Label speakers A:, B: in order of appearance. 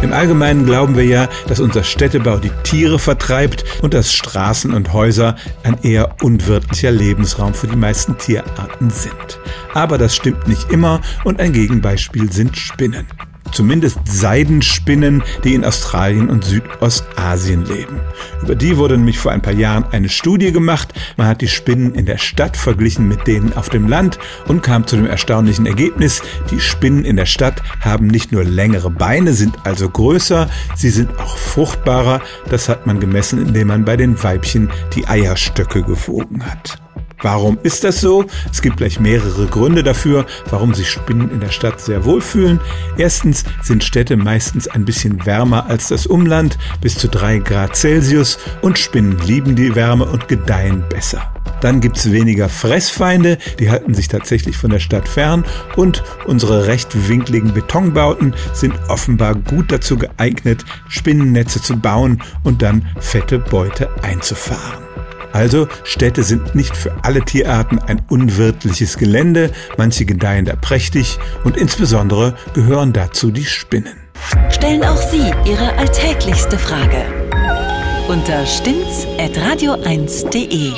A: Im Allgemeinen glauben wir ja, dass unser Städtebau die Tiere vertreibt und dass Straßen und Häuser ein eher unwirtlicher Lebensraum für die meisten Tierarten sind. Aber das stimmt nicht immer und ein Gegenbeispiel sind Spinnen zumindest Seidenspinnen, die in Australien und Südostasien leben. Über die wurde nämlich vor ein paar Jahren eine Studie gemacht. Man hat die Spinnen in der Stadt verglichen mit denen auf dem Land und kam zu dem erstaunlichen Ergebnis, die Spinnen in der Stadt haben nicht nur längere Beine, sind also größer, sie sind auch fruchtbarer. Das hat man gemessen, indem man bei den Weibchen die Eierstöcke gewogen hat. Warum ist das so? Es gibt gleich mehrere Gründe dafür, warum sich Spinnen in der Stadt sehr wohlfühlen. Erstens sind Städte meistens ein bisschen wärmer als das Umland, bis zu drei Grad Celsius, und Spinnen lieben die Wärme und gedeihen besser. Dann gibt's weniger Fressfeinde, die halten sich tatsächlich von der Stadt fern und unsere rechtwinkligen Betonbauten sind offenbar gut dazu geeignet, Spinnennetze zu bauen und dann fette Beute einzufahren. Also Städte sind nicht für alle Tierarten ein unwirtliches Gelände, manche gedeihen da prächtig und insbesondere gehören dazu die Spinnen.
B: Stellen auch Sie Ihre alltäglichste Frage unter stimmtz.radio1.de.